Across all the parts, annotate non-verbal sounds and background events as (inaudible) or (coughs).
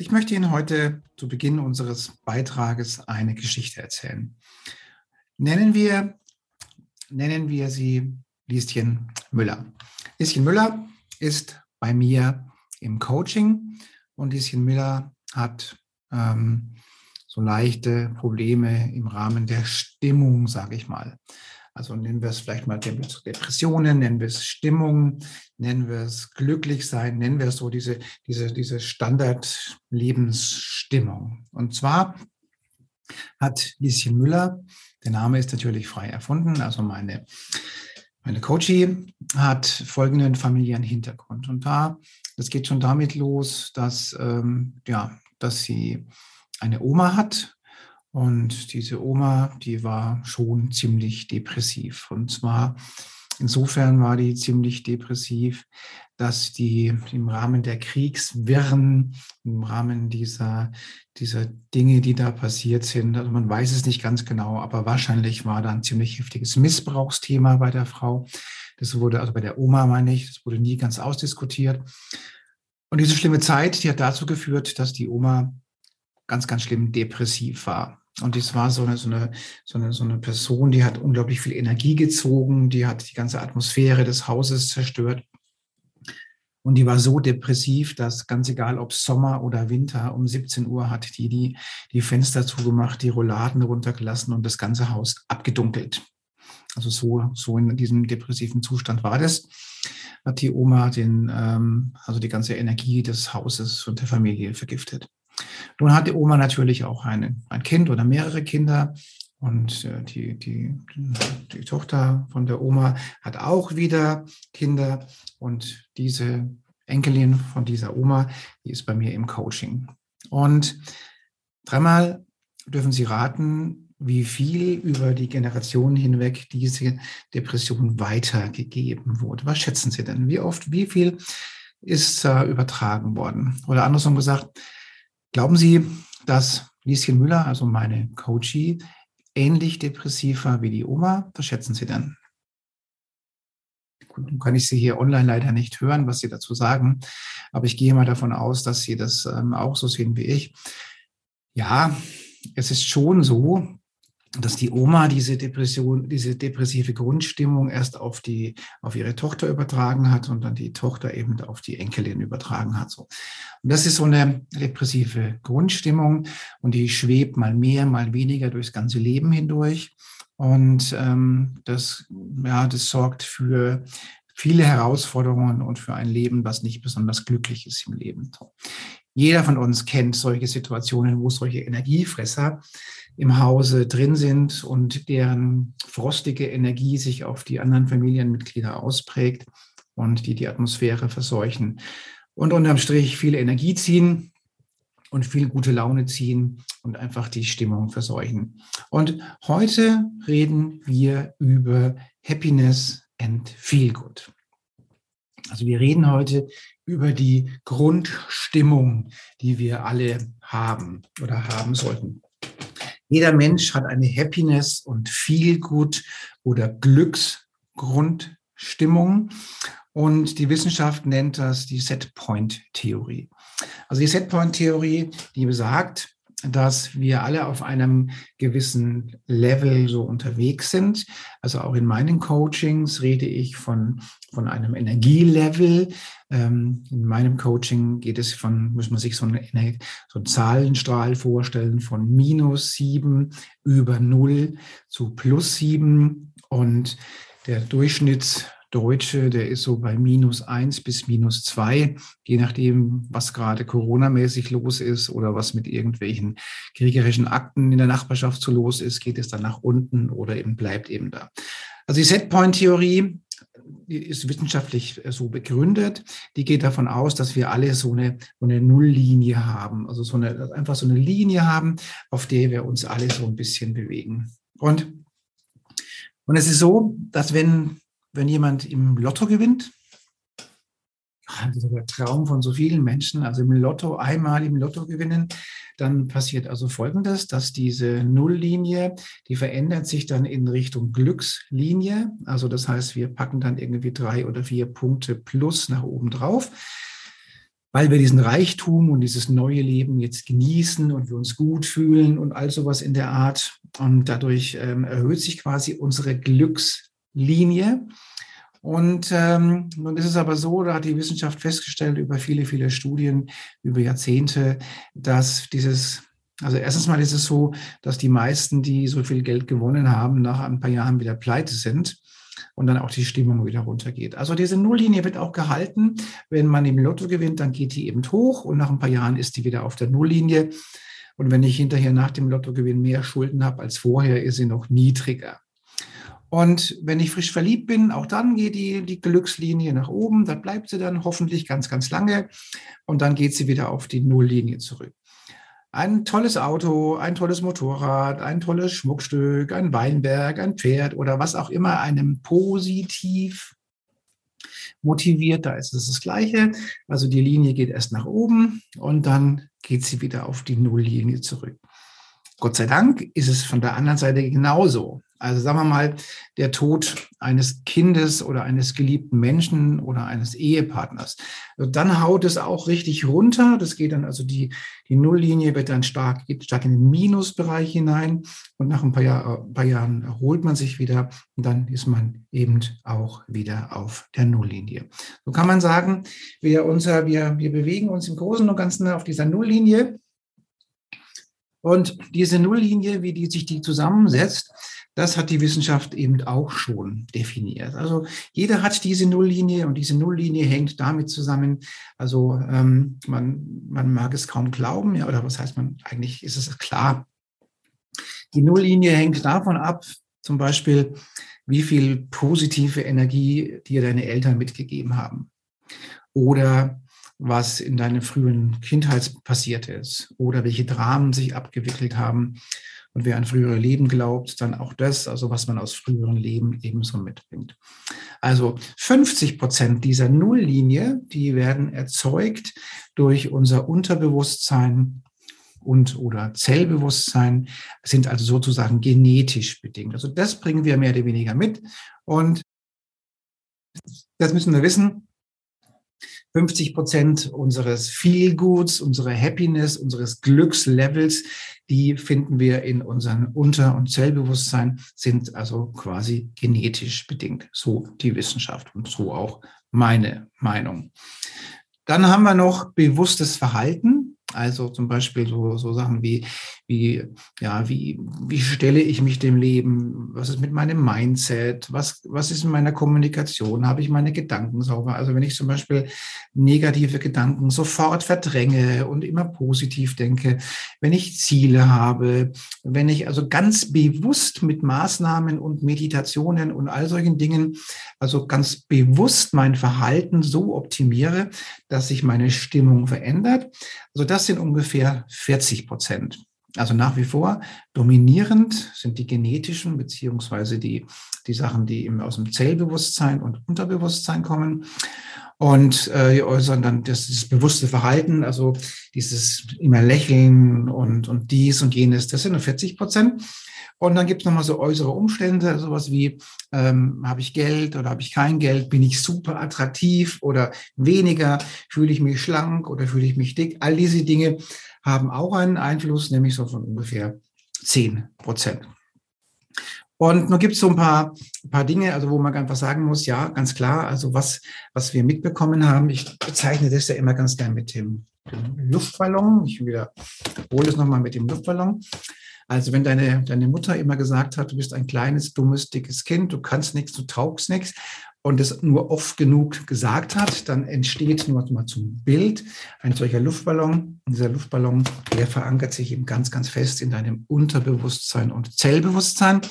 Ich möchte Ihnen heute zu Beginn unseres Beitrages eine Geschichte erzählen. Nennen wir, nennen wir sie Lieschen Müller. Lieschen Müller ist bei mir im Coaching und Lieschen Müller hat ähm, so leichte Probleme im Rahmen der Stimmung, sage ich mal. Also nennen wir es vielleicht mal Depressionen, nennen wir es Stimmung, nennen wir es Glücklichsein, nennen wir es so diese, diese, diese Standard-Lebensstimmung. Und zwar hat Lieschen Müller, der Name ist natürlich frei erfunden, also meine, meine Coachie hat folgenden familiären Hintergrund. Und da, das geht schon damit los, dass, ähm, ja, dass sie eine Oma hat, und diese Oma, die war schon ziemlich depressiv. Und zwar insofern war die ziemlich depressiv, dass die im Rahmen der Kriegswirren, im Rahmen dieser, dieser Dinge, die da passiert sind, also man weiß es nicht ganz genau, aber wahrscheinlich war da ein ziemlich heftiges Missbrauchsthema bei der Frau. Das wurde, also bei der Oma meine ich, das wurde nie ganz ausdiskutiert. Und diese schlimme Zeit, die hat dazu geführt, dass die Oma ganz, ganz schlimm depressiv war. Und das war so eine, so eine, so eine, so eine Person, die hat unglaublich viel Energie gezogen, die hat die ganze Atmosphäre des Hauses zerstört. Und die war so depressiv, dass ganz egal, ob Sommer oder Winter, um 17 Uhr hat die die, die Fenster zugemacht, die Rolladen runtergelassen und das ganze Haus abgedunkelt. Also so, so in diesem depressiven Zustand war das. Hat die Oma den, ähm, also die ganze Energie des Hauses und der Familie vergiftet. Nun hat die Oma natürlich auch eine, ein Kind oder mehrere Kinder. Und äh, die, die, die Tochter von der Oma hat auch wieder Kinder. Und diese Enkelin von dieser Oma, die ist bei mir im Coaching. Und dreimal dürfen Sie raten, wie viel über die Generationen hinweg diese Depression weitergegeben wurde. Was schätzen Sie denn? Wie oft, wie viel ist äh, übertragen worden? Oder andersrum gesagt, Glauben Sie, dass Lieschen Müller, also meine Coachie, ähnlich depressiv war wie die Oma? Was schätzen Sie denn? Gut, nun kann ich Sie hier online leider nicht hören, was Sie dazu sagen, aber ich gehe mal davon aus, dass Sie das ähm, auch so sehen wie ich. Ja, es ist schon so, dass die Oma diese Depression, diese depressive Grundstimmung erst auf die, auf ihre Tochter übertragen hat und dann die Tochter eben auf die Enkelin übertragen hat. So. Und das ist so eine depressive Grundstimmung und die schwebt mal mehr, mal weniger durchs ganze Leben hindurch. Und ähm, das, ja, das sorgt für viele Herausforderungen und für ein Leben, was nicht besonders glücklich ist im Leben. Jeder von uns kennt solche Situationen, wo solche Energiefresser im Hause drin sind und deren frostige Energie sich auf die anderen Familienmitglieder ausprägt und die die Atmosphäre verseuchen und unterm Strich viel Energie ziehen und viel gute Laune ziehen und einfach die Stimmung verseuchen. Und heute reden wir über Happiness and Feel Good. Also wir reden heute über die Grundstimmung, die wir alle haben oder haben sollten. Jeder Mensch hat eine Happiness und Feelgood oder Glücksgrundstimmung. Und die Wissenschaft nennt das die Setpoint-Theorie. Also die Setpoint-Theorie, die besagt, dass wir alle auf einem gewissen Level so unterwegs sind. Also auch in meinen Coachings rede ich von, von einem Energielevel. Ähm, in meinem Coaching geht es von, muss man sich so einen, so einen Zahlenstrahl vorstellen, von minus sieben über null zu plus sieben. Und der Durchschnitts Deutsche, der ist so bei minus eins bis minus zwei, je nachdem, was gerade Corona-mäßig los ist oder was mit irgendwelchen kriegerischen Akten in der Nachbarschaft so los ist, geht es dann nach unten oder eben bleibt eben da. Also die Setpoint-Theorie ist wissenschaftlich äh, so begründet. Die geht davon aus, dass wir alle so eine, so eine Nulllinie haben. Also so eine, einfach so eine Linie haben, auf der wir uns alle so ein bisschen bewegen. Und, und es ist so, dass wenn, wenn jemand im Lotto gewinnt, das ist der Traum von so vielen Menschen, also im Lotto einmal im Lotto gewinnen, dann passiert also Folgendes, dass diese Nulllinie, die verändert sich dann in Richtung Glückslinie. Also das heißt, wir packen dann irgendwie drei oder vier Punkte plus nach oben drauf, weil wir diesen Reichtum und dieses neue Leben jetzt genießen und wir uns gut fühlen und all sowas in der Art. Und dadurch ähm, erhöht sich quasi unsere Glückslinie. Und ähm, nun ist es aber so, da hat die Wissenschaft festgestellt über viele, viele Studien, über Jahrzehnte, dass dieses, also erstens mal ist es so, dass die meisten, die so viel Geld gewonnen haben, nach ein paar Jahren wieder pleite sind und dann auch die Stimmung wieder runtergeht. Also diese Nulllinie wird auch gehalten. Wenn man im Lotto gewinnt, dann geht die eben hoch und nach ein paar Jahren ist die wieder auf der Nulllinie. Und wenn ich hinterher nach dem Lottogewinn mehr Schulden habe als vorher, ist sie noch niedriger. Und wenn ich frisch verliebt bin, auch dann geht die, die Glückslinie nach oben. Da bleibt sie dann hoffentlich ganz, ganz lange. Und dann geht sie wieder auf die Nulllinie zurück. Ein tolles Auto, ein tolles Motorrad, ein tolles Schmuckstück, ein Weinberg, ein Pferd oder was auch immer einem positiv motiviert, da ist es das Gleiche. Also die Linie geht erst nach oben und dann geht sie wieder auf die Nulllinie zurück. Gott sei Dank ist es von der anderen Seite genauso. Also sagen wir mal, der Tod eines Kindes oder eines geliebten Menschen oder eines Ehepartners. Also dann haut es auch richtig runter. Das geht dann also die, die Nulllinie wird dann stark, geht stark in den Minusbereich hinein. Und nach ein paar, Jahr, ein paar Jahren erholt man sich wieder und dann ist man eben auch wieder auf der Nulllinie. So kann man sagen, wir, unser, wir, wir bewegen uns im Großen und Ganzen auf dieser Nulllinie. Und diese Nulllinie, wie die sich die zusammensetzt, das hat die Wissenschaft eben auch schon definiert. Also jeder hat diese Nulllinie und diese Nulllinie hängt damit zusammen. Also ähm, man, man mag es kaum glauben, ja, oder was heißt man, eigentlich ist es klar. Die Nulllinie hängt davon ab, zum Beispiel, wie viel positive Energie dir deine Eltern mitgegeben haben. Oder was in deiner frühen Kindheit passiert ist. Oder welche Dramen sich abgewickelt haben und wer an frühere Leben glaubt, dann auch das, also was man aus früheren Leben ebenso mitbringt. Also 50 Prozent dieser Nulllinie, die werden erzeugt durch unser Unterbewusstsein und oder Zellbewusstsein, sind also sozusagen genetisch bedingt. Also das bringen wir mehr oder weniger mit. Und das müssen wir wissen. 50 Prozent unseres Feelgoods, unserer Happiness, unseres Glückslevels, die finden wir in unserem Unter- und Zellbewusstsein, sind also quasi genetisch bedingt. So die Wissenschaft und so auch meine Meinung. Dann haben wir noch bewusstes Verhalten. Also zum Beispiel so, so Sachen wie, wie, ja, wie, wie stelle ich mich dem Leben? Was ist mit meinem Mindset? Was, was ist in meiner Kommunikation? Habe ich meine Gedanken sauber? Also wenn ich zum Beispiel negative Gedanken sofort verdränge und immer positiv denke, wenn ich Ziele habe, wenn ich also ganz bewusst mit Maßnahmen und Meditationen und all solchen Dingen, also ganz bewusst mein Verhalten so optimiere, dass sich meine Stimmung verändert. Also das sind ungefähr 40 Prozent. Also nach wie vor dominierend sind die genetischen beziehungsweise die, die Sachen, die eben aus dem Zellbewusstsein und Unterbewusstsein kommen. Und äh, dann das, das bewusste Verhalten, also dieses immer Lächeln und, und dies und jenes, das sind nur 40 Prozent. Und dann gibt es nochmal so äußere Umstände, sowas wie, ähm, habe ich Geld oder habe ich kein Geld, bin ich super attraktiv oder weniger, fühle ich mich schlank oder fühle ich mich dick. All diese Dinge haben auch einen Einfluss, nämlich so von ungefähr 10 Prozent. Und nun gibt es so ein paar, ein paar Dinge, also wo man einfach sagen muss, ja, ganz klar, also was, was wir mitbekommen haben, ich bezeichne das ja immer ganz gern mit dem, Luftballon. Ich wiederhole es nochmal mit dem Luftballon. Also wenn deine, deine Mutter immer gesagt hat, du bist ein kleines, dummes, dickes Kind, du kannst nichts, du taugst nichts und es nur oft genug gesagt hat, dann entsteht nur mal zum Bild ein solcher Luftballon. Und dieser Luftballon, der verankert sich eben ganz, ganz fest in deinem Unterbewusstsein und Zellbewusstsein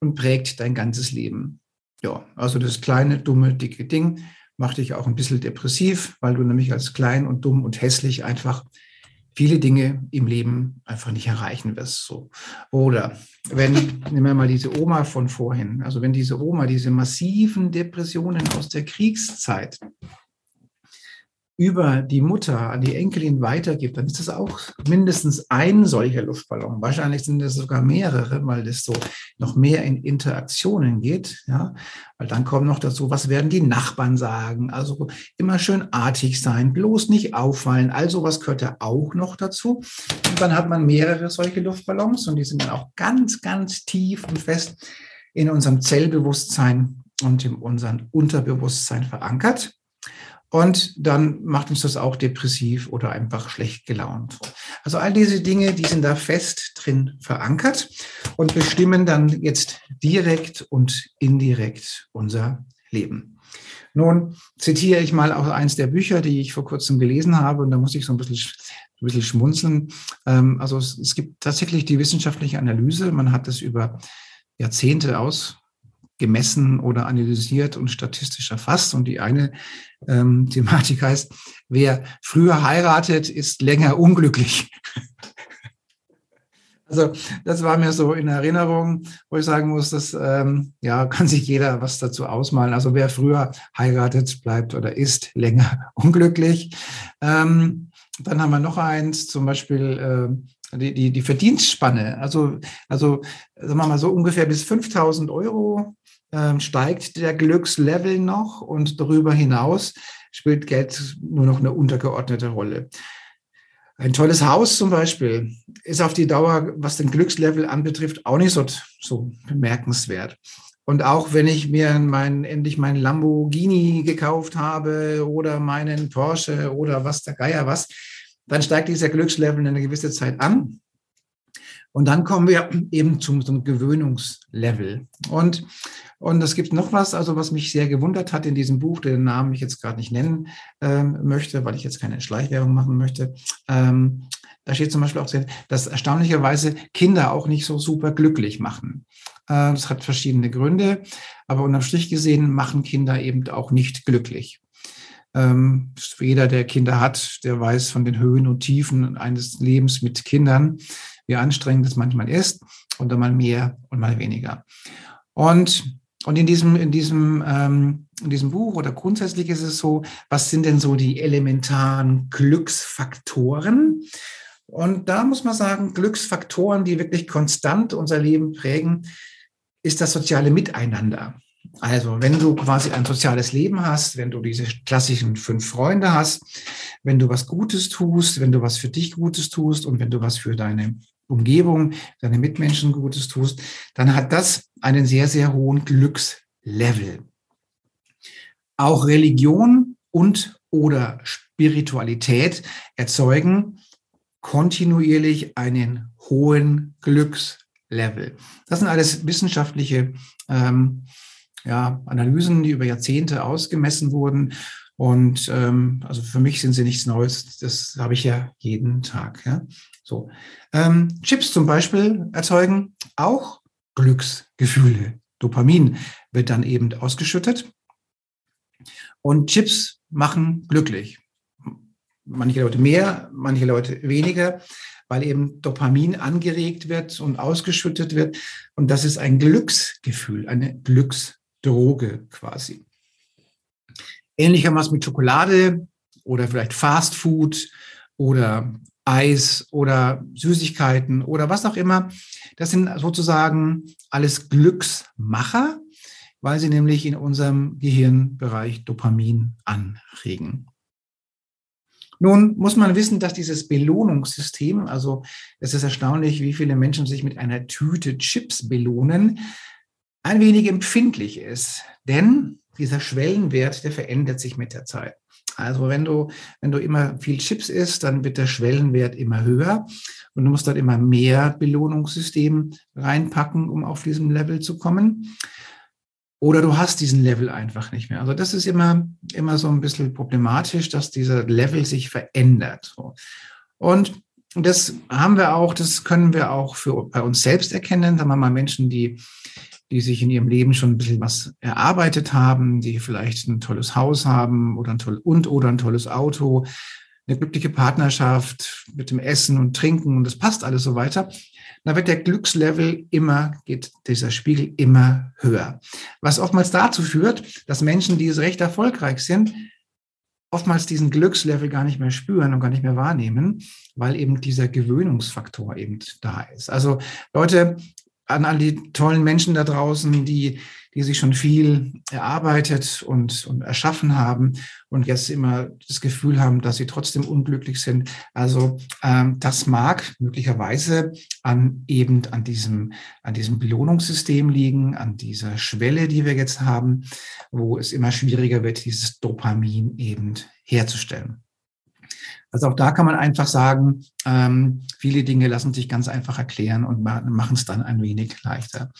und prägt dein ganzes Leben. Ja, also das kleine, dumme, dicke Ding macht dich auch ein bisschen depressiv, weil du nämlich als klein und dumm und hässlich einfach viele Dinge im Leben einfach nicht erreichen wirst. So. Oder wenn, (laughs) nehmen wir mal diese Oma von vorhin, also wenn diese Oma diese massiven Depressionen aus der Kriegszeit über die Mutter an die Enkelin weitergibt, dann ist das auch mindestens ein solcher Luftballon. Wahrscheinlich sind es sogar mehrere, weil das so noch mehr in Interaktionen geht. Ja, weil dann kommt noch dazu, was werden die Nachbarn sagen? Also immer schön artig sein, bloß nicht auffallen. Also was gehört ja auch noch dazu. Und dann hat man mehrere solche Luftballons und die sind dann auch ganz, ganz tief und fest in unserem Zellbewusstsein und in unserem Unterbewusstsein verankert. Und dann macht uns das auch depressiv oder einfach schlecht gelaunt. Also all diese Dinge, die sind da fest drin verankert und bestimmen dann jetzt direkt und indirekt unser Leben. Nun zitiere ich mal aus eins der Bücher, die ich vor kurzem gelesen habe, und da muss ich so ein bisschen, ein bisschen schmunzeln. Ähm, also es, es gibt tatsächlich die wissenschaftliche Analyse. Man hat es über Jahrzehnte aus gemessen oder analysiert und statistisch erfasst. Und die eine ähm, (laughs) Thematik heißt, wer früher heiratet, ist länger unglücklich. (laughs) Also das war mir so in Erinnerung, wo ich sagen muss, dass ähm, ja kann sich jeder was dazu ausmalen. Also wer früher heiratet, bleibt oder ist länger (laughs) unglücklich. Ähm, dann haben wir noch eins, zum Beispiel äh, die, die, die Verdienstspanne. Also, also sagen wir mal so ungefähr bis 5000 Euro ähm, steigt der Glückslevel noch und darüber hinaus spielt Geld nur noch eine untergeordnete Rolle. Ein tolles Haus zum Beispiel ist auf die Dauer, was den Glückslevel anbetrifft, auch nicht so, so bemerkenswert. Und auch wenn ich mir mein, endlich meinen Lamborghini gekauft habe oder meinen Porsche oder was der Geier was, dann steigt dieser Glückslevel in eine gewisse Zeit an. Und dann kommen wir eben zum, zum Gewöhnungslevel. Und und es gibt noch was, also was mich sehr gewundert hat in diesem Buch, den Namen ich jetzt gerade nicht nennen ähm, möchte, weil ich jetzt keine Schleichwerbung machen möchte. Ähm, da steht zum Beispiel auch dass erstaunlicherweise Kinder auch nicht so super glücklich machen. Äh, das hat verschiedene Gründe, aber unterm Strich gesehen machen Kinder eben auch nicht glücklich. Ähm, jeder, der Kinder hat, der weiß von den Höhen und Tiefen eines Lebens mit Kindern, wie anstrengend es manchmal ist und dann mal mehr und mal weniger. Und und in diesem, in diesem, ähm, in diesem Buch oder grundsätzlich ist es so, was sind denn so die elementaren Glücksfaktoren? Und da muss man sagen, Glücksfaktoren, die wirklich konstant unser Leben prägen, ist das soziale Miteinander. Also, wenn du quasi ein soziales Leben hast, wenn du diese klassischen fünf Freunde hast, wenn du was Gutes tust, wenn du was für dich Gutes tust und wenn du was für deine Umgebung, deine Mitmenschen Gutes tust, dann hat das einen sehr, sehr hohen Glückslevel. Auch Religion und oder Spiritualität erzeugen kontinuierlich einen hohen Glückslevel. Das sind alles wissenschaftliche ähm, ja, Analysen, die über Jahrzehnte ausgemessen wurden. Und ähm, also für mich sind sie nichts Neues. Das habe ich ja jeden Tag. Ja. So. Ähm, Chips zum Beispiel erzeugen auch Glücksgefühle. Dopamin wird dann eben ausgeschüttet. Und Chips machen glücklich. Manche Leute mehr, manche Leute weniger, weil eben Dopamin angeregt wird und ausgeschüttet wird. Und das ist ein Glücksgefühl, eine Glücksdroge quasi. Ähnlichermaßen mit Schokolade oder vielleicht Fast Food oder Eis oder Süßigkeiten oder was auch immer. Das sind sozusagen alles Glücksmacher, weil sie nämlich in unserem Gehirnbereich Dopamin anregen. Nun muss man wissen, dass dieses Belohnungssystem, also es ist erstaunlich, wie viele Menschen sich mit einer Tüte Chips belohnen, ein wenig empfindlich ist. Denn dieser Schwellenwert, der verändert sich mit der Zeit. Also wenn du, wenn du immer viel Chips isst, dann wird der Schwellenwert immer höher und du musst dann immer mehr Belohnungssystem reinpacken, um auf diesem Level zu kommen. Oder du hast diesen Level einfach nicht mehr. Also das ist immer, immer so ein bisschen problematisch, dass dieser Level sich verändert. Und das haben wir auch, das können wir auch für bei uns selbst erkennen. Sagen wir mal Menschen, die die sich in ihrem Leben schon ein bisschen was erarbeitet haben, die vielleicht ein tolles Haus haben oder ein toll und oder ein tolles Auto, eine glückliche Partnerschaft mit dem Essen und Trinken und das passt alles so weiter, dann wird der Glückslevel immer, geht dieser Spiegel immer höher. Was oftmals dazu führt, dass Menschen, die recht erfolgreich sind, oftmals diesen Glückslevel gar nicht mehr spüren und gar nicht mehr wahrnehmen, weil eben dieser Gewöhnungsfaktor eben da ist. Also Leute, an all die tollen Menschen da draußen, die, die sich schon viel erarbeitet und, und erschaffen haben und jetzt immer das Gefühl haben, dass sie trotzdem unglücklich sind. Also ähm, das mag möglicherweise an eben an diesem, an diesem Belohnungssystem liegen, an dieser Schwelle, die wir jetzt haben, wo es immer schwieriger wird, dieses Dopamin eben herzustellen. Also auch da kann man einfach sagen, ähm, viele Dinge lassen sich ganz einfach erklären und machen es dann ein wenig leichter.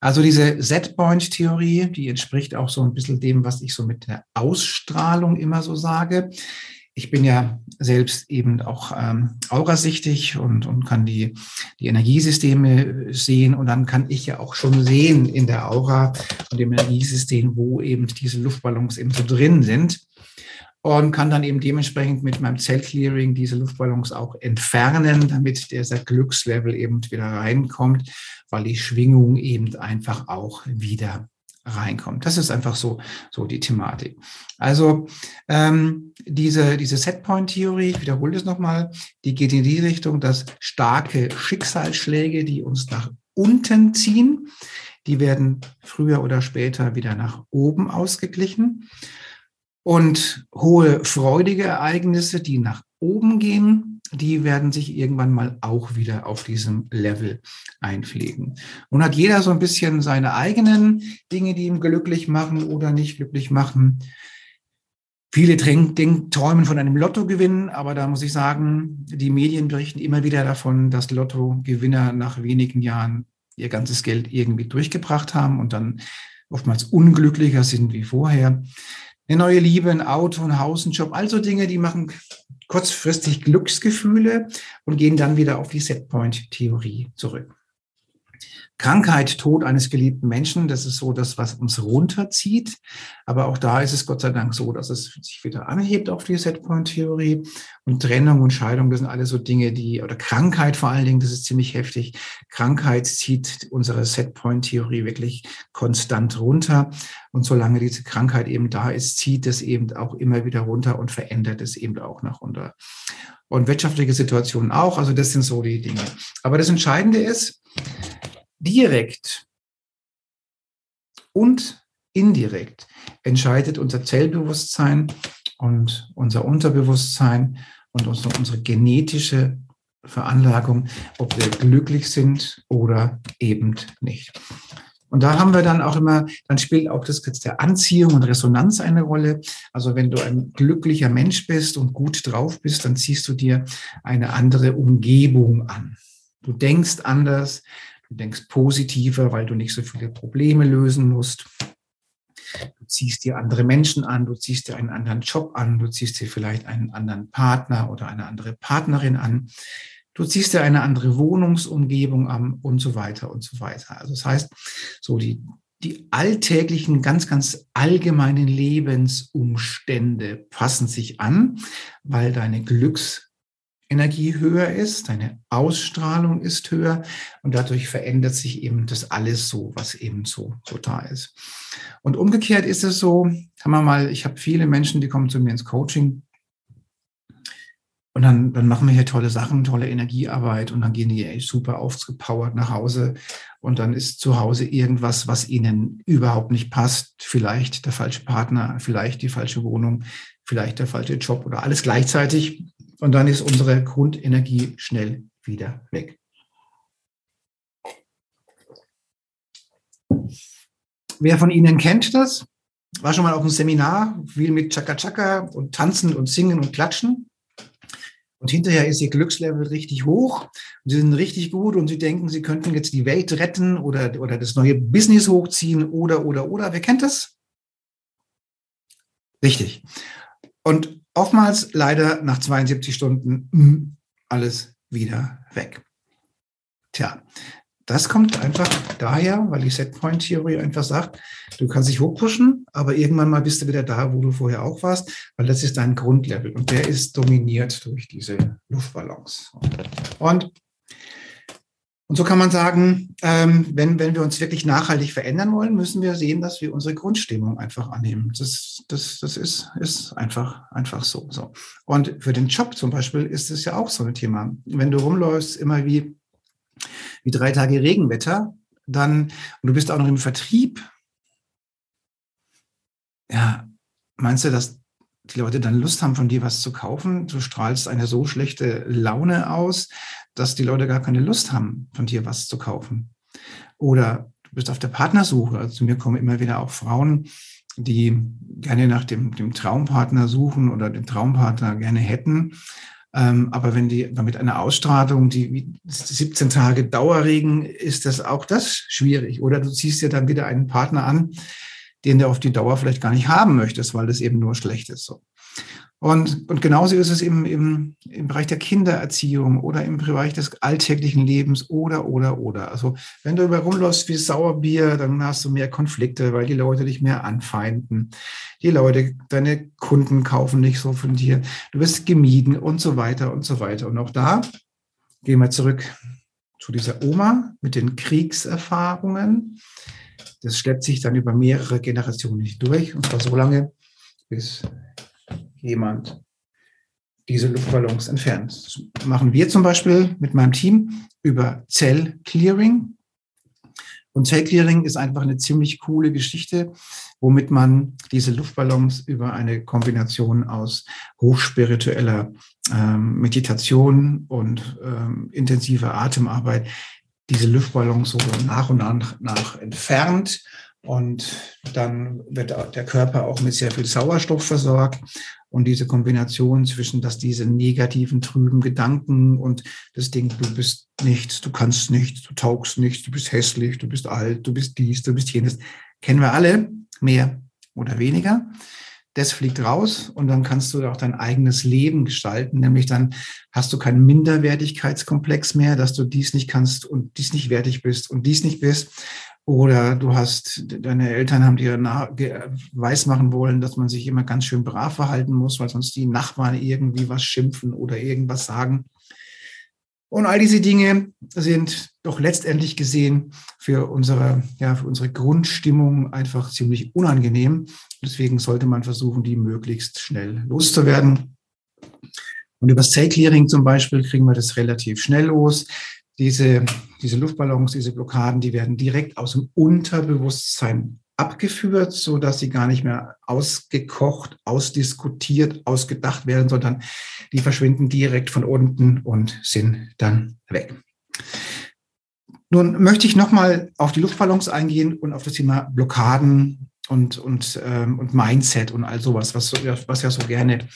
Also diese Setpoint-Theorie, die entspricht auch so ein bisschen dem, was ich so mit der Ausstrahlung immer so sage. Ich bin ja selbst eben auch ähm, aurasichtig und, und kann die, die Energiesysteme sehen und dann kann ich ja auch schon sehen in der Aura und dem Energiesystem, wo eben diese Luftballons eben so drin sind und kann dann eben dementsprechend mit meinem Zellclearing diese Luftballons auch entfernen, damit dieser Glückslevel eben wieder reinkommt, weil die Schwingung eben einfach auch wieder reinkommt. Das ist einfach so, so die Thematik. Also ähm, diese, diese Setpoint-Theorie, ich wiederhole das nochmal, die geht in die Richtung, dass starke Schicksalsschläge, die uns nach unten ziehen, die werden früher oder später wieder nach oben ausgeglichen. Und hohe freudige Ereignisse, die nach oben gehen, die werden sich irgendwann mal auch wieder auf diesem Level einpflegen. Und hat jeder so ein bisschen seine eigenen Dinge, die ihn glücklich machen oder nicht glücklich machen. Viele träumen von einem Lottogewinn, aber da muss ich sagen, die Medien berichten immer wieder davon, dass Lottogewinner nach wenigen Jahren ihr ganzes Geld irgendwie durchgebracht haben und dann oftmals unglücklicher sind wie vorher eine neue Liebe, ein Auto, ein Haus, ein Job, also Dinge, die machen kurzfristig Glücksgefühle und gehen dann wieder auf die Setpoint-Theorie zurück. Krankheit, Tod eines geliebten Menschen, das ist so das, was uns runterzieht. Aber auch da ist es Gott sei Dank so, dass es sich wieder anhebt auf die Setpoint-Theorie. Und Trennung und Scheidung, das sind alles so Dinge, die, oder Krankheit vor allen Dingen, das ist ziemlich heftig. Krankheit zieht unsere Setpoint-Theorie wirklich konstant runter. Und solange diese Krankheit eben da ist, zieht es eben auch immer wieder runter und verändert es eben auch nach runter. Und wirtschaftliche Situationen auch. Also das sind so die Dinge. Aber das Entscheidende ist, direkt und indirekt entscheidet unser Zellbewusstsein und unser Unterbewusstsein und unsere genetische Veranlagung, ob wir glücklich sind oder eben nicht. Und da haben wir dann auch immer, dann spielt auch das Gesetz der Anziehung und Resonanz eine Rolle. Also wenn du ein glücklicher Mensch bist und gut drauf bist, dann ziehst du dir eine andere Umgebung an. Du denkst anders, Du denkst positiver, weil du nicht so viele Probleme lösen musst. Du ziehst dir andere Menschen an, du ziehst dir einen anderen Job an, du ziehst dir vielleicht einen anderen Partner oder eine andere Partnerin an. Du ziehst dir eine andere Wohnungsumgebung an und so weiter und so weiter. Also das heißt, so die, die alltäglichen, ganz, ganz allgemeinen Lebensumstände passen sich an, weil deine Glücks Energie höher ist, deine Ausstrahlung ist höher und dadurch verändert sich eben das alles so, was eben so, so da ist. Und umgekehrt ist es so, haben wir mal, ich habe viele Menschen, die kommen zu mir ins Coaching und dann, dann machen wir hier tolle Sachen, tolle Energiearbeit und dann gehen die super aufgepowert nach Hause und dann ist zu Hause irgendwas, was ihnen überhaupt nicht passt. Vielleicht der falsche Partner, vielleicht die falsche Wohnung, vielleicht der falsche Job oder alles gleichzeitig und dann ist unsere Grundenergie schnell wieder weg. Wer von Ihnen kennt das? War schon mal auf einem Seminar, viel mit Chaka Chaka und Tanzen und Singen und Klatschen. Und hinterher ist Ihr Glückslevel richtig hoch. Und Sie sind richtig gut und Sie denken, Sie könnten jetzt die Welt retten oder, oder das neue Business hochziehen oder, oder, oder. Wer kennt das? Richtig. Und oftmals leider nach 72 Stunden hm, alles wieder weg. Tja, das kommt einfach daher, weil die Setpoint-Theorie einfach sagt, du kannst dich hochpushen, aber irgendwann mal bist du wieder da, wo du vorher auch warst, weil das ist dein Grundlevel und der ist dominiert durch diese Luftballons. Und und so kann man sagen, ähm, wenn, wenn wir uns wirklich nachhaltig verändern wollen, müssen wir sehen, dass wir unsere Grundstimmung einfach annehmen. Das, das, das ist, ist einfach, einfach so, so. Und für den Job zum Beispiel ist es ja auch so ein Thema. Wenn du rumläufst, immer wie, wie drei Tage Regenwetter, dann, und du bist auch noch im Vertrieb, ja, meinst du, dass die Leute dann Lust haben, von dir was zu kaufen? Du strahlst eine so schlechte Laune aus, dass die Leute gar keine Lust haben, von dir was zu kaufen. Oder du bist auf der Partnersuche. Also zu mir kommen immer wieder auch Frauen, die gerne nach dem, dem Traumpartner suchen oder den Traumpartner gerne hätten. Ähm, aber wenn die mit einer Ausstrahlung, die 17 Tage Dauerregen, ist das auch das schwierig. Oder du ziehst dir dann wieder einen Partner an, den du auf die Dauer vielleicht gar nicht haben möchtest, weil das eben nur schlecht ist. So. Und, und genauso ist es im, im, im Bereich der Kindererziehung oder im Bereich des alltäglichen Lebens oder, oder, oder. Also wenn du über rumläufst wie Sauerbier, dann hast du mehr Konflikte, weil die Leute dich mehr anfeinden. Die Leute, deine Kunden kaufen nicht so von dir. Du wirst gemieden und so weiter und so weiter. Und auch da gehen wir zurück zu dieser Oma mit den Kriegserfahrungen. Das schleppt sich dann über mehrere Generationen durch, und zwar so lange, bis jemand diese Luftballons entfernt. Das machen wir zum Beispiel mit meinem Team über Zellclearing. Und Zellclearing ist einfach eine ziemlich coole Geschichte, womit man diese Luftballons über eine Kombination aus hochspiritueller ähm, Meditation und ähm, intensiver Atemarbeit diese Luftballons so nach und nach, nach entfernt und dann wird der Körper auch mit sehr viel Sauerstoff versorgt. Und diese Kombination zwischen, dass diese negativen, trüben Gedanken und das Ding, du bist nichts, du kannst nichts, du taugst nichts, du bist hässlich, du bist alt, du bist dies, du bist jenes, kennen wir alle, mehr oder weniger. Das fliegt raus und dann kannst du auch dein eigenes Leben gestalten. Nämlich dann hast du keinen Minderwertigkeitskomplex mehr, dass du dies nicht kannst und dies nicht wertig bist und dies nicht bist, oder du hast, deine Eltern haben dir weismachen wollen, dass man sich immer ganz schön brav verhalten muss, weil sonst die Nachbarn irgendwie was schimpfen oder irgendwas sagen. Und all diese Dinge sind doch letztendlich gesehen für unsere, ja, für unsere Grundstimmung einfach ziemlich unangenehm. Deswegen sollte man versuchen, die möglichst schnell loszuwerden. Und über Cell Clearing zum Beispiel kriegen wir das relativ schnell los diese, diese Luftballons, diese Blockaden, die werden direkt aus dem Unterbewusstsein abgeführt, so dass sie gar nicht mehr ausgekocht, ausdiskutiert, ausgedacht werden, sondern die verschwinden direkt von unten und sind dann weg. Nun möchte ich nochmal auf die Luftballons eingehen und auf das Thema Blockaden und, und, ähm, und Mindset und all sowas, was, was ja so gerne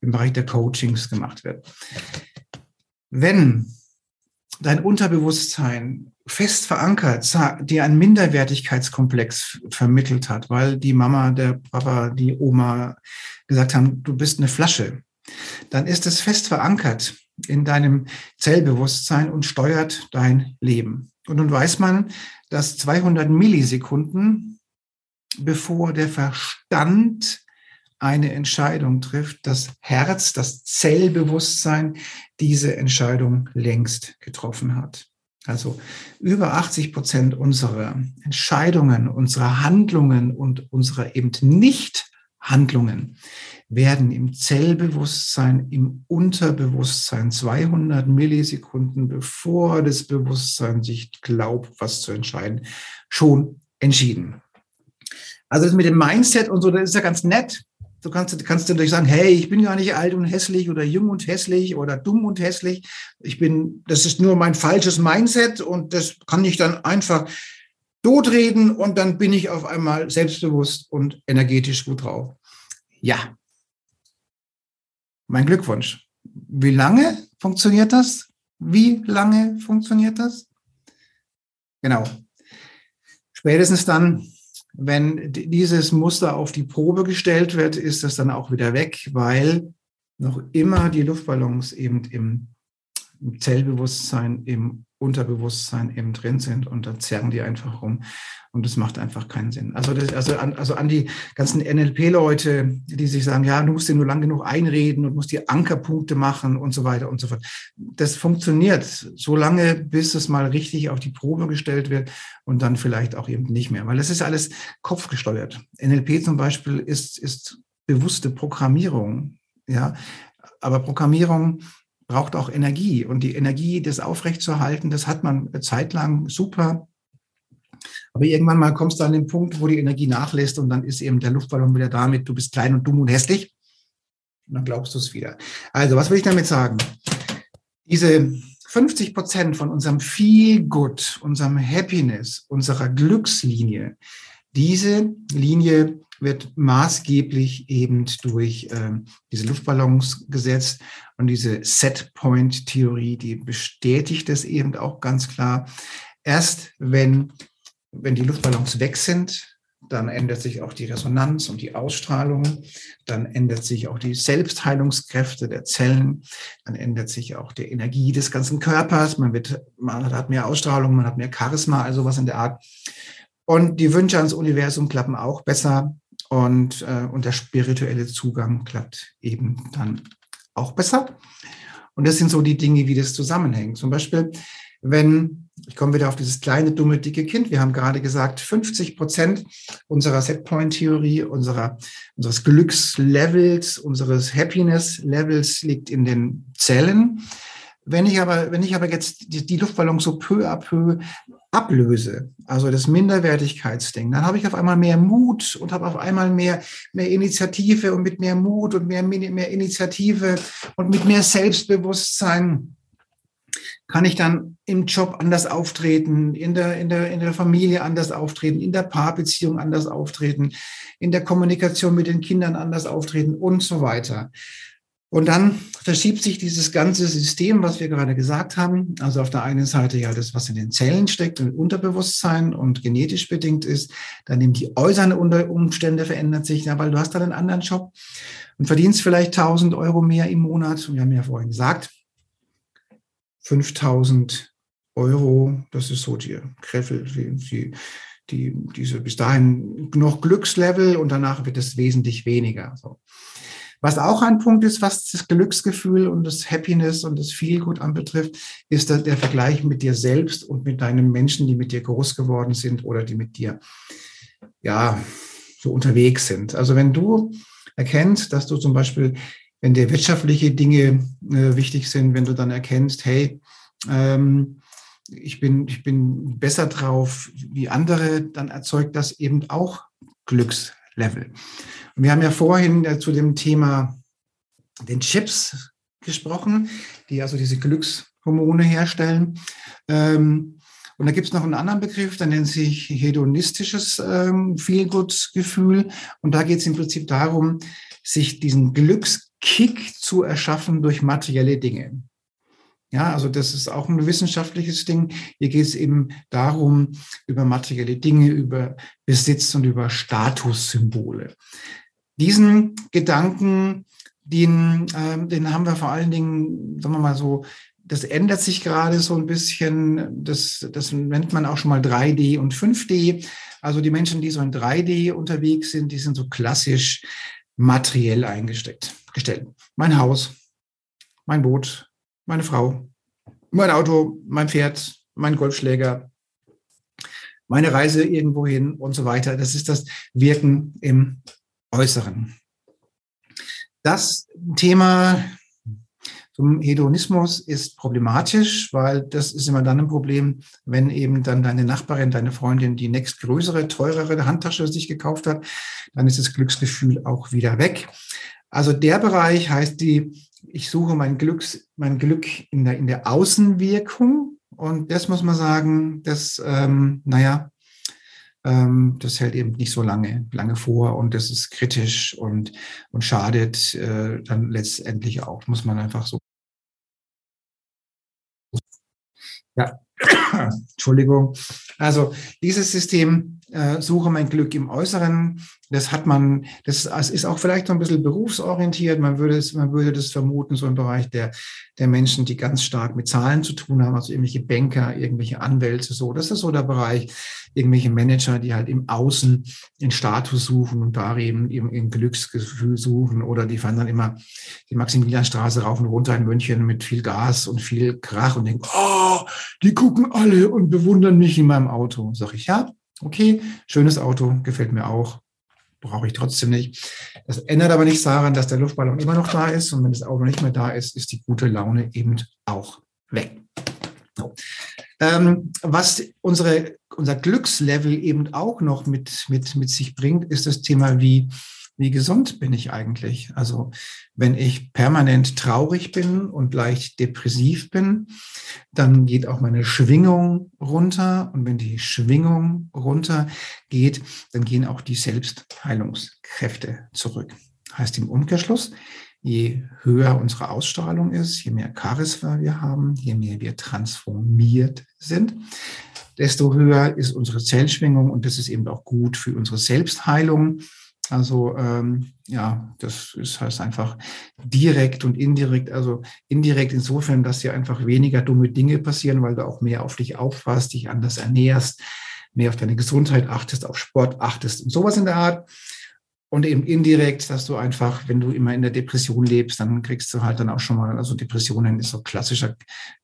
im Bereich der Coachings gemacht wird. Wenn dein Unterbewusstsein fest verankert, dir einen Minderwertigkeitskomplex vermittelt hat, weil die Mama, der Papa, die Oma gesagt haben, du bist eine Flasche, dann ist es fest verankert in deinem Zellbewusstsein und steuert dein Leben. Und nun weiß man, dass 200 Millisekunden, bevor der Verstand eine Entscheidung trifft, das Herz, das Zellbewusstsein diese Entscheidung längst getroffen hat. Also über 80 Prozent unserer Entscheidungen, unserer Handlungen und unserer eben Nicht-Handlungen werden im Zellbewusstsein, im Unterbewusstsein 200 Millisekunden bevor das Bewusstsein sich glaubt, was zu entscheiden, schon entschieden. Also das mit dem Mindset und so, das ist ja ganz nett. Du kannst, kannst natürlich sagen, hey, ich bin gar nicht alt und hässlich oder jung und hässlich oder dumm und hässlich. Ich bin, das ist nur mein falsches Mindset und das kann ich dann einfach totreden und dann bin ich auf einmal selbstbewusst und energetisch gut drauf. Ja. Mein Glückwunsch. Wie lange funktioniert das? Wie lange funktioniert das? Genau. Spätestens dann, wenn dieses Muster auf die Probe gestellt wird, ist das dann auch wieder weg, weil noch immer die Luftballons eben im Zellbewusstsein, im Unterbewusstsein eben drin sind und da zerren die einfach rum und das macht einfach keinen Sinn. Also, das, also, an, also an die ganzen NLP-Leute, die sich sagen, ja, du musst dir nur lang genug einreden und musst dir Ankerpunkte machen und so weiter und so fort. Das funktioniert so lange, bis es mal richtig auf die Probe gestellt wird und dann vielleicht auch eben nicht mehr, weil das ist alles kopfgesteuert. NLP zum Beispiel ist, ist bewusste Programmierung, ja, aber Programmierung braucht auch Energie. Und die Energie, das aufrechtzuerhalten, das hat man zeitlang super. Aber irgendwann mal kommst du an den Punkt, wo die Energie nachlässt und dann ist eben der Luftballon wieder damit, du bist klein und dumm und hässlich. Und dann glaubst du es wieder. Also, was will ich damit sagen? Diese 50 Prozent von unserem Feel Good, unserem Happiness, unserer Glückslinie, diese Linie wird maßgeblich eben durch äh, diese Luftballons gesetzt und diese Set-Point-Theorie, die bestätigt es eben auch ganz klar. Erst wenn, wenn die Luftballons weg sind, dann ändert sich auch die Resonanz und die Ausstrahlung, dann ändert sich auch die Selbstheilungskräfte der Zellen, dann ändert sich auch die Energie des ganzen Körpers, man, wird, man hat mehr Ausstrahlung, man hat mehr Charisma, also was in der Art. Und die Wünsche ans Universum klappen auch besser und, äh, und der spirituelle Zugang klappt eben dann auch besser. Und das sind so die Dinge, wie das zusammenhängt. Zum Beispiel, wenn, ich komme wieder auf dieses kleine, dumme, dicke Kind. Wir haben gerade gesagt, 50 Prozent unserer Setpoint-Theorie, unseres Glückslevels, unseres Happiness-Levels liegt in den Zellen. Wenn ich aber, wenn ich aber jetzt die, die Luftballons so peu à peu ablöse, also das Minderwertigkeitsding, dann habe ich auf einmal mehr Mut und habe auf einmal mehr, mehr Initiative und mit mehr Mut und mehr, mehr Initiative und mit mehr Selbstbewusstsein kann ich dann im Job anders auftreten, in der, in der, in der Familie anders auftreten, in der Paarbeziehung anders auftreten, in der Kommunikation mit den Kindern anders auftreten und so weiter. Und dann verschiebt sich dieses ganze System, was wir gerade gesagt haben. Also auf der einen Seite ja das, was in den Zellen steckt, im Unterbewusstsein und genetisch bedingt ist. Dann eben die äußeren Umstände verändern sich, ja, weil du hast dann einen anderen Job und verdienst vielleicht 1000 Euro mehr im Monat. Und wir haben ja vorhin gesagt, 5000 Euro, das ist so die Kräfte, die, die, diese bis dahin noch Glückslevel und danach wird es wesentlich weniger. So. Was auch ein Punkt ist, was das Glücksgefühl und das Happiness und das Feelgood anbetrifft, ist der Vergleich mit dir selbst und mit deinen Menschen, die mit dir groß geworden sind oder die mit dir, ja, so unterwegs sind. Also wenn du erkennst, dass du zum Beispiel, wenn dir wirtschaftliche Dinge äh, wichtig sind, wenn du dann erkennst, hey, ähm, ich bin, ich bin besser drauf wie andere, dann erzeugt das eben auch Glückslevel. Wir haben ja vorhin äh, zu dem Thema den Chips gesprochen, die also diese Glückshormone herstellen. Ähm, und da gibt es noch einen anderen Begriff, der nennt sich hedonistisches ähm, Feelgood-Gefühl. Und da geht es im Prinzip darum, sich diesen Glückskick zu erschaffen durch materielle Dinge. Ja, also das ist auch ein wissenschaftliches Ding. Hier geht es eben darum, über materielle Dinge, über Besitz und über Statussymbole. Diesen Gedanken, den, äh, den haben wir vor allen Dingen, sagen wir mal so, das ändert sich gerade so ein bisschen. Das, das nennt man auch schon mal 3D und 5D. Also die Menschen, die so in 3D unterwegs sind, die sind so klassisch materiell eingesteckt, gestellt. Mein Haus, mein Boot, meine Frau, mein Auto, mein Pferd, mein Golfschläger, meine Reise irgendwohin und so weiter. Das ist das Wirken im Äußeren. Das Thema zum Hedonismus ist problematisch, weil das ist immer dann ein Problem, wenn eben dann deine Nachbarin, deine Freundin die nächstgrößere, teurere Handtasche sich gekauft hat, dann ist das Glücksgefühl auch wieder weg. Also der Bereich heißt die, ich suche mein, Glücks, mein Glück in der, in der Außenwirkung. Und das muss man sagen, das, ähm, naja, ähm, das hält eben nicht so lange, lange vor und das ist kritisch und, und schadet äh, dann letztendlich auch, muss man einfach so. Ja, (coughs) Entschuldigung. Also dieses System äh, suche mein Glück im Äußeren. Das hat man, das ist auch vielleicht so ein bisschen berufsorientiert. Man würde es, man würde das vermuten, so im Bereich der, der Menschen, die ganz stark mit Zahlen zu tun haben, also irgendwelche Banker, irgendwelche Anwälte, so. Das ist so der Bereich, irgendwelche Manager, die halt im Außen den Status suchen und da eben eben ein Glücksgefühl suchen oder die fahren dann immer die Maximilianstraße rauf und runter in München mit viel Gas und viel Krach und denken, oh, die gucken alle und bewundern mich in meinem Auto. Sag ich, ja, okay, schönes Auto, gefällt mir auch, brauche ich trotzdem nicht. Das ändert aber nichts daran, dass der Luftballon immer noch da ist und wenn das Auto nicht mehr da ist, ist die gute Laune eben auch weg. So. Ähm, was unsere, unser Glückslevel eben auch noch mit, mit, mit sich bringt, ist das Thema, wie wie gesund bin ich eigentlich? Also wenn ich permanent traurig bin und leicht depressiv bin, dann geht auch meine Schwingung runter. Und wenn die Schwingung runter geht, dann gehen auch die Selbstheilungskräfte zurück. Heißt im Umkehrschluss, je höher unsere Ausstrahlung ist, je mehr Charisma wir haben, je mehr wir transformiert sind, desto höher ist unsere Zellschwingung und das ist eben auch gut für unsere Selbstheilung also ähm, ja, das ist heißt einfach direkt und indirekt. Also indirekt insofern, dass dir einfach weniger dumme Dinge passieren, weil du auch mehr auf dich aufpasst, dich anders ernährst, mehr auf deine Gesundheit achtest, auf Sport achtest und sowas in der Art. Und eben indirekt, dass du einfach, wenn du immer in der Depression lebst, dann kriegst du halt dann auch schon mal, also Depressionen ist so klassischer,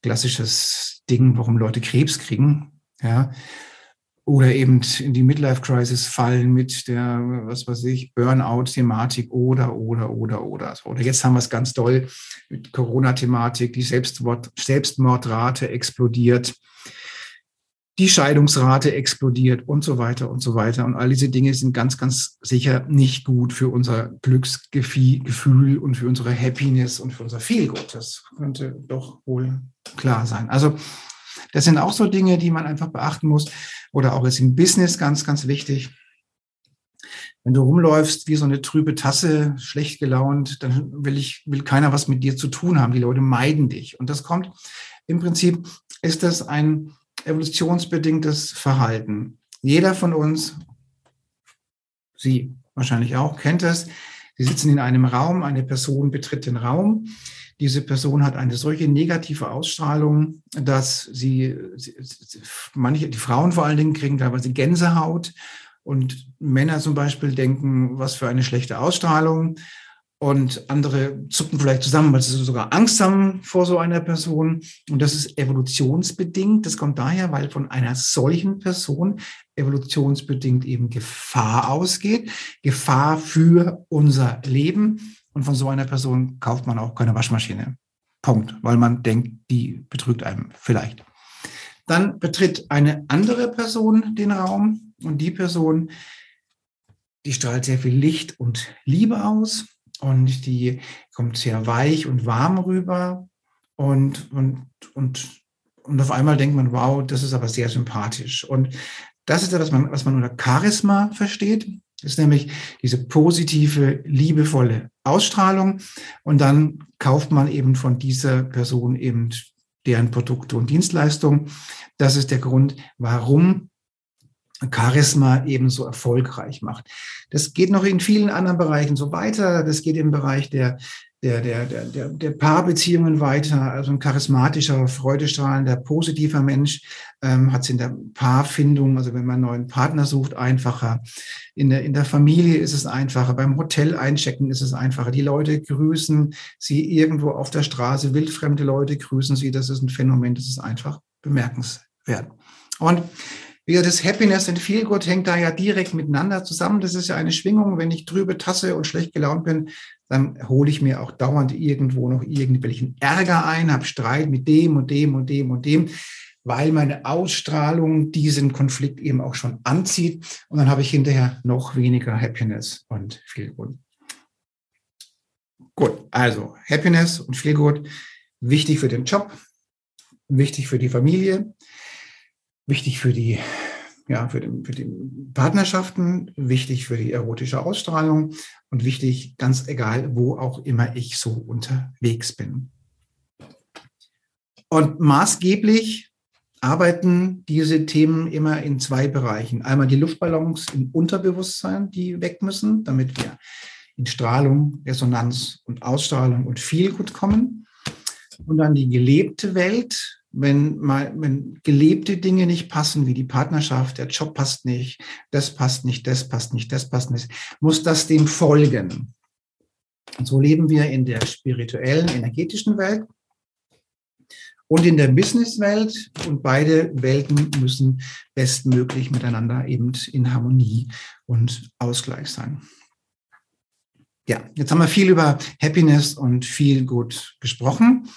klassisches Ding, warum Leute Krebs kriegen. Ja, oder eben in die Midlife-Crisis fallen mit der, was weiß ich, Burnout-Thematik oder, oder, oder, oder. Oder jetzt haben wir es ganz doll mit Corona-Thematik, die Selbstmord, Selbstmordrate explodiert, die Scheidungsrate explodiert und so weiter und so weiter. Und all diese Dinge sind ganz, ganz sicher nicht gut für unser Glücksgefühl und für unsere Happiness und für unser Feelgood. Das könnte doch wohl klar sein. Also das sind auch so Dinge, die man einfach beachten muss. Oder auch jetzt im Business ganz, ganz wichtig. Wenn du rumläufst wie so eine trübe Tasse, schlecht gelaunt, dann will ich, will keiner was mit dir zu tun haben. Die Leute meiden dich. Und das kommt, im Prinzip ist das ein evolutionsbedingtes Verhalten. Jeder von uns, Sie wahrscheinlich auch, kennt das. Sie sitzen in einem Raum, eine Person betritt den Raum diese Person hat eine solche negative Ausstrahlung, dass sie, manche, die Frauen vor allen Dingen kriegen teilweise Gänsehaut und Männer zum Beispiel denken, was für eine schlechte Ausstrahlung. Und andere zucken vielleicht zusammen, weil sie sogar Angst haben vor so einer Person. Und das ist evolutionsbedingt. Das kommt daher, weil von einer solchen Person evolutionsbedingt eben Gefahr ausgeht. Gefahr für unser Leben. Und von so einer Person kauft man auch keine Waschmaschine. Punkt. Weil man denkt, die betrügt einem vielleicht. Dann betritt eine andere Person den Raum und die Person, die strahlt sehr viel Licht und Liebe aus und die kommt sehr weich und warm rüber und, und, und, und auf einmal denkt man, wow, das ist aber sehr sympathisch. Und das ist ja, was man, was man unter Charisma versteht. Das ist nämlich diese positive, liebevolle Ausstrahlung. Und dann kauft man eben von dieser Person eben deren Produkte und Dienstleistungen. Das ist der Grund, warum Charisma eben so erfolgreich macht. Das geht noch in vielen anderen Bereichen so weiter. Das geht im Bereich der der, der, der, der, der Paarbeziehungen weiter. Also ein charismatischer, freudestrahlender, positiver Mensch ähm, hat es in der Paarfindung, also wenn man einen neuen Partner sucht, einfacher. In der, in der Familie ist es einfacher. Beim Hotel einchecken ist es einfacher. Die Leute grüßen sie irgendwo auf der Straße, wildfremde Leute grüßen sie. Das ist ein Phänomen, das ist einfach bemerkenswert. Und wie das Happiness and Feel Good hängt da ja direkt miteinander zusammen. Das ist ja eine Schwingung. Wenn ich trübe Tasse und schlecht gelaunt bin, dann hole ich mir auch dauernd irgendwo noch irgendwelchen Ärger ein, habe Streit mit dem und dem und dem und dem, weil meine Ausstrahlung diesen Konflikt eben auch schon anzieht. Und dann habe ich hinterher noch weniger Happiness und Feel Good. Gut, also Happiness und Feel Good, wichtig für den Job, wichtig für die Familie, wichtig für die, ja, für, den, für die Partnerschaften, wichtig für die erotische Ausstrahlung und wichtig, ganz egal, wo auch immer ich so unterwegs bin. Und maßgeblich arbeiten diese Themen immer in zwei Bereichen. Einmal die Luftballons im Unterbewusstsein, die weg müssen, damit wir in Strahlung, Resonanz und Ausstrahlung und viel gut kommen. Und dann die gelebte Welt, wenn mal, wenn gelebte Dinge nicht passen, wie die Partnerschaft, der Job passt nicht, das passt nicht, das passt nicht, das passt nicht, muss das dem folgen. Und so leben wir in der spirituellen, energetischen Welt und in der Businesswelt. Und beide Welten müssen bestmöglich miteinander eben in Harmonie und Ausgleich sein. Ja, jetzt haben wir viel über Happiness und viel gut gesprochen.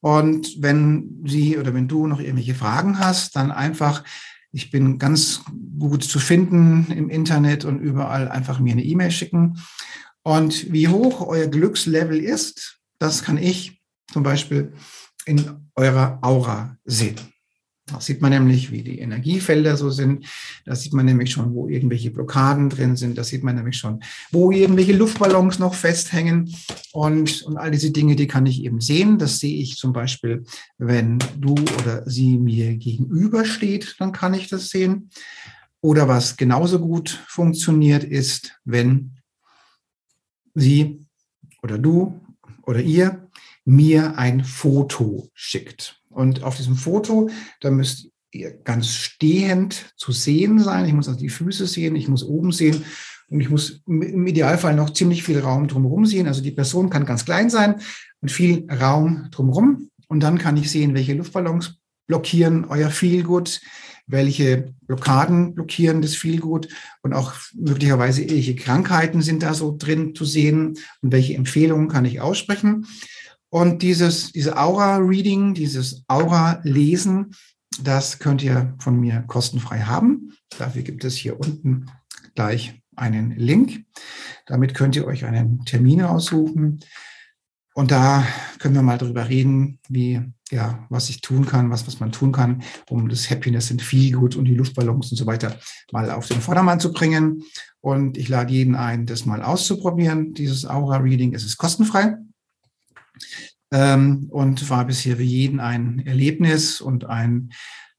Und wenn Sie oder wenn du noch irgendwelche Fragen hast, dann einfach, ich bin ganz gut zu finden im Internet und überall einfach mir eine E-Mail schicken. Und wie hoch euer Glückslevel ist, das kann ich zum Beispiel in eurer Aura sehen. Da sieht man nämlich, wie die Energiefelder so sind. Da sieht man nämlich schon, wo irgendwelche Blockaden drin sind. Da sieht man nämlich schon, wo irgendwelche Luftballons noch festhängen. Und, und all diese Dinge, die kann ich eben sehen. Das sehe ich zum Beispiel, wenn du oder sie mir gegenübersteht, dann kann ich das sehen. Oder was genauso gut funktioniert, ist, wenn sie oder du oder ihr mir ein Foto schickt. Und auf diesem Foto, da müsst ihr ganz stehend zu sehen sein. Ich muss also die Füße sehen, ich muss oben sehen und ich muss im Idealfall noch ziemlich viel Raum drumherum sehen. Also die Person kann ganz klein sein und viel Raum drumherum. Und dann kann ich sehen, welche Luftballons blockieren euer Feelgood, welche Blockaden blockieren das Feelgood und auch möglicherweise welche Krankheiten sind da so drin zu sehen und welche Empfehlungen kann ich aussprechen. Und dieses, diese Aura-Reading, dieses Aura-Lesen, das könnt ihr von mir kostenfrei haben. Dafür gibt es hier unten gleich einen Link. Damit könnt ihr euch einen Termin aussuchen. Und da können wir mal darüber reden, wie, ja, was ich tun kann, was, was man tun kann, um das Happiness and Feelgood und die Luftballons und so weiter mal auf den Vordermann zu bringen. Und ich lade jeden ein, das mal auszuprobieren, dieses Aura-Reading. Es ist kostenfrei ähm, und war bisher für jeden ein Erlebnis und ein,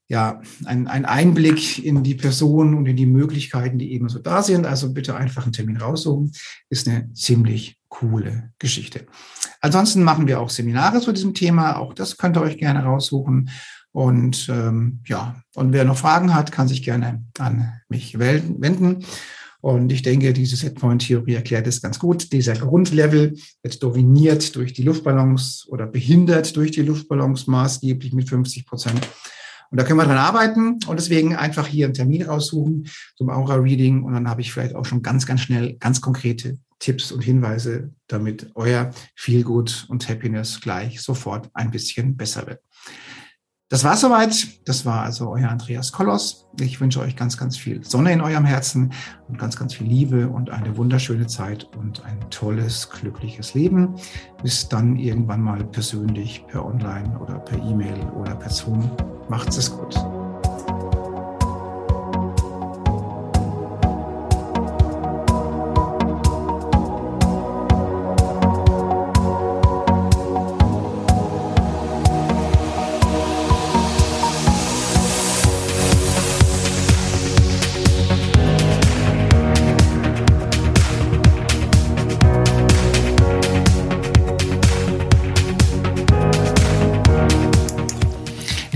ja, ein, ein Einblick in die Person und in die Möglichkeiten, die eben so da sind. Also bitte einfach einen Termin raussuchen. Ist eine ziemlich coole Geschichte. Ansonsten machen wir auch Seminare zu diesem Thema. Auch das könnt ihr euch gerne raussuchen. Und ähm, ja, und wer noch Fragen hat, kann sich gerne an mich wenden. Und ich denke, diese Setpoint-Theorie erklärt es ganz gut. Dieser Grundlevel wird dominiert durch die Luftballons oder behindert durch die Luftballons maßgeblich mit 50 Prozent. Und da können wir dran arbeiten und deswegen einfach hier einen Termin raussuchen zum Aura-Reading und dann habe ich vielleicht auch schon ganz, ganz schnell ganz konkrete Tipps und Hinweise, damit euer Feelgood und Happiness gleich sofort ein bisschen besser wird. Das war soweit. Das war also euer Andreas Kollos. Ich wünsche euch ganz, ganz viel Sonne in eurem Herzen und ganz, ganz viel Liebe und eine wunderschöne Zeit und ein tolles, glückliches Leben. Bis dann irgendwann mal persönlich per Online oder per E-Mail oder per Zoom. Macht's es gut.